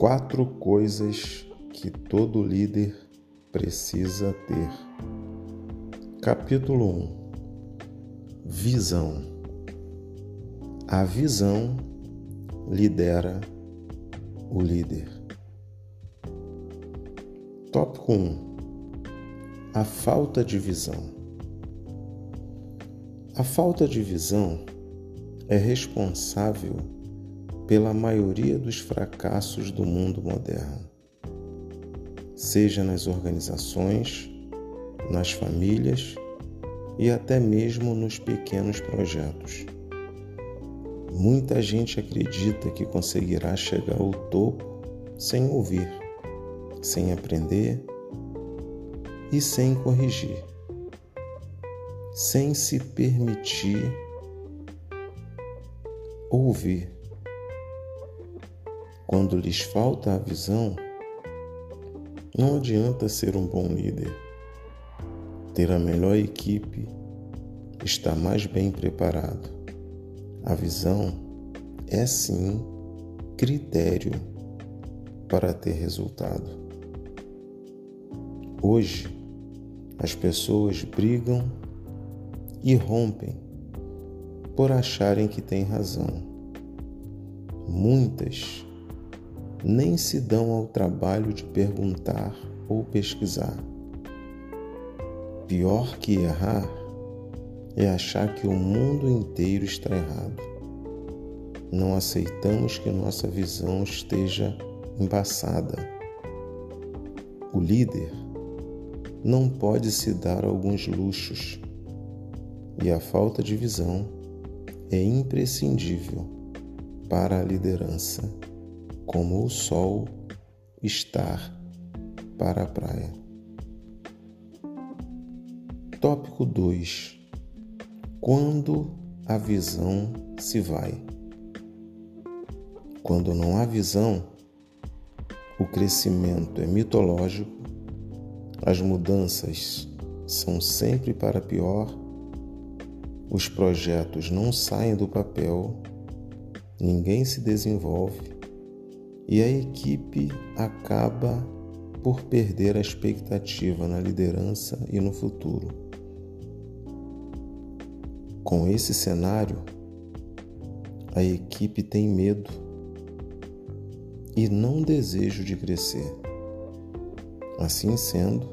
Quatro coisas que todo líder precisa ter. Capítulo 1 Visão. A visão lidera o líder. Tópico 1 A falta de visão. A falta de visão é responsável pela maioria dos fracassos do mundo moderno, seja nas organizações, nas famílias e até mesmo nos pequenos projetos. Muita gente acredita que conseguirá chegar ao topo sem ouvir, sem aprender e sem corrigir, sem se permitir ouvir. Quando lhes falta a visão, não adianta ser um bom líder, ter a melhor equipe, estar mais bem preparado. A visão é sim critério para ter resultado. Hoje, as pessoas brigam e rompem por acharem que têm razão. Muitas nem se dão ao trabalho de perguntar ou pesquisar. Pior que errar é achar que o mundo inteiro está errado. Não aceitamos que nossa visão esteja embaçada. O líder não pode se dar alguns luxos e a falta de visão é imprescindível para a liderança, como o sol estar para a praia. Tópico 2 quando a visão se vai. Quando não há visão, o crescimento é mitológico, as mudanças são sempre para pior, os projetos não saem do papel, ninguém se desenvolve e a equipe acaba por perder a expectativa na liderança e no futuro. Com esse cenário, a equipe tem medo e não desejo de crescer. Assim sendo,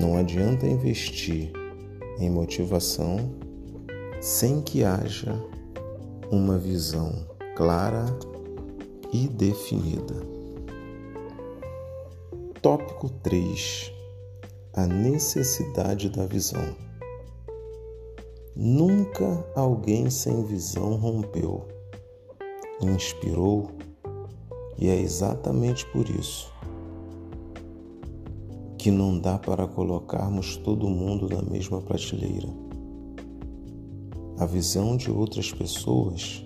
não adianta investir em motivação sem que haja uma visão clara e definida. Tópico 3: A necessidade da visão. Nunca alguém sem visão rompeu, inspirou, e é exatamente por isso que não dá para colocarmos todo mundo na mesma prateleira. A visão de outras pessoas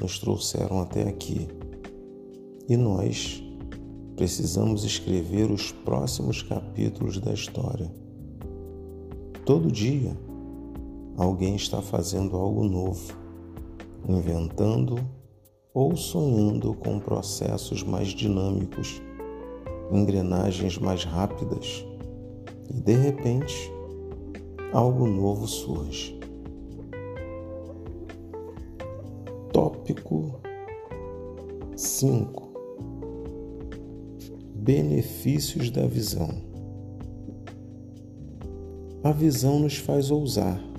nos trouxeram até aqui e nós precisamos escrever os próximos capítulos da história. Todo dia alguém está fazendo algo novo, inventando ou sonhando com processos mais dinâmicos, engrenagens mais rápidas e de repente algo novo surge. Tópico 5 Benefícios da visão. A visão nos faz ousar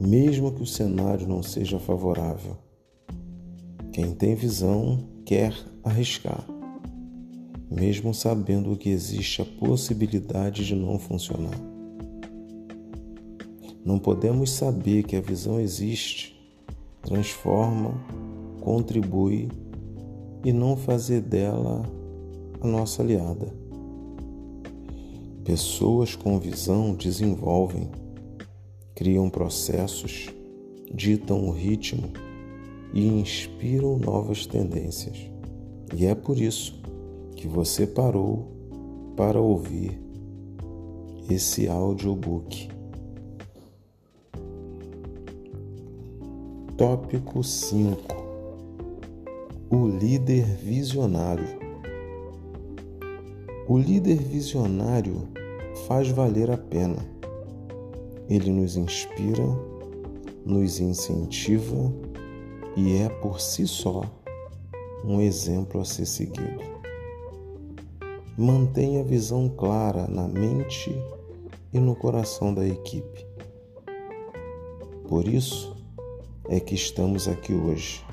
mesmo que o cenário não seja favorável. Quem tem visão quer arriscar, mesmo sabendo que existe a possibilidade de não funcionar. Não podemos saber que a visão existe, transforma, contribui e não fazer dela a nossa aliada. Pessoas com visão desenvolvem criam processos, ditam o ritmo e inspiram novas tendências. E é por isso que você parou para ouvir esse audiobook. Tópico 5 O líder visionário. O líder visionário faz valer a pena. Ele nos inspira, nos incentiva e é por si só um exemplo a ser seguido. Mantenha a visão clara na mente e no coração da equipe. Por isso é que estamos aqui hoje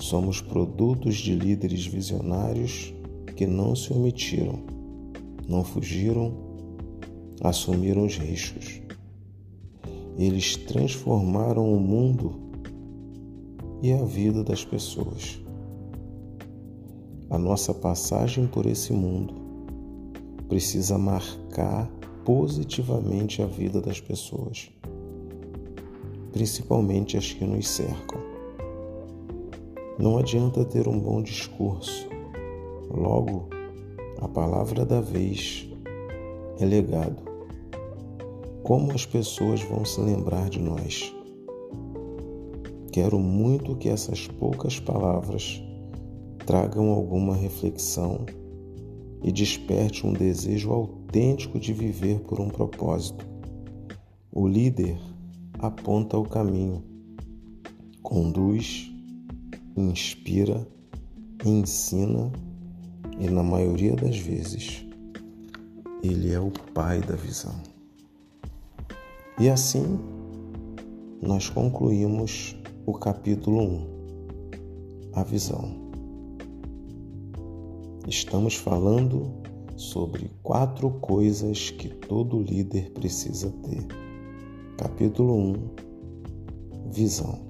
Somos produtos de líderes visionários que não se omitiram, não fugiram, assumiram os riscos. Eles transformaram o mundo e a vida das pessoas. A nossa passagem por esse mundo precisa marcar positivamente a vida das pessoas, principalmente as que nos cercam. Não adianta ter um bom discurso. Logo, a palavra da vez é legado. Como as pessoas vão se lembrar de nós? Quero muito que essas poucas palavras tragam alguma reflexão e desperte um desejo autêntico de viver por um propósito. O líder aponta o caminho, conduz inspira, ensina e, na maioria das vezes, ele é o pai da visão. E assim, nós concluímos o capítulo 1, a visão. Estamos falando sobre quatro coisas que todo líder precisa ter. Capítulo 1 Visão.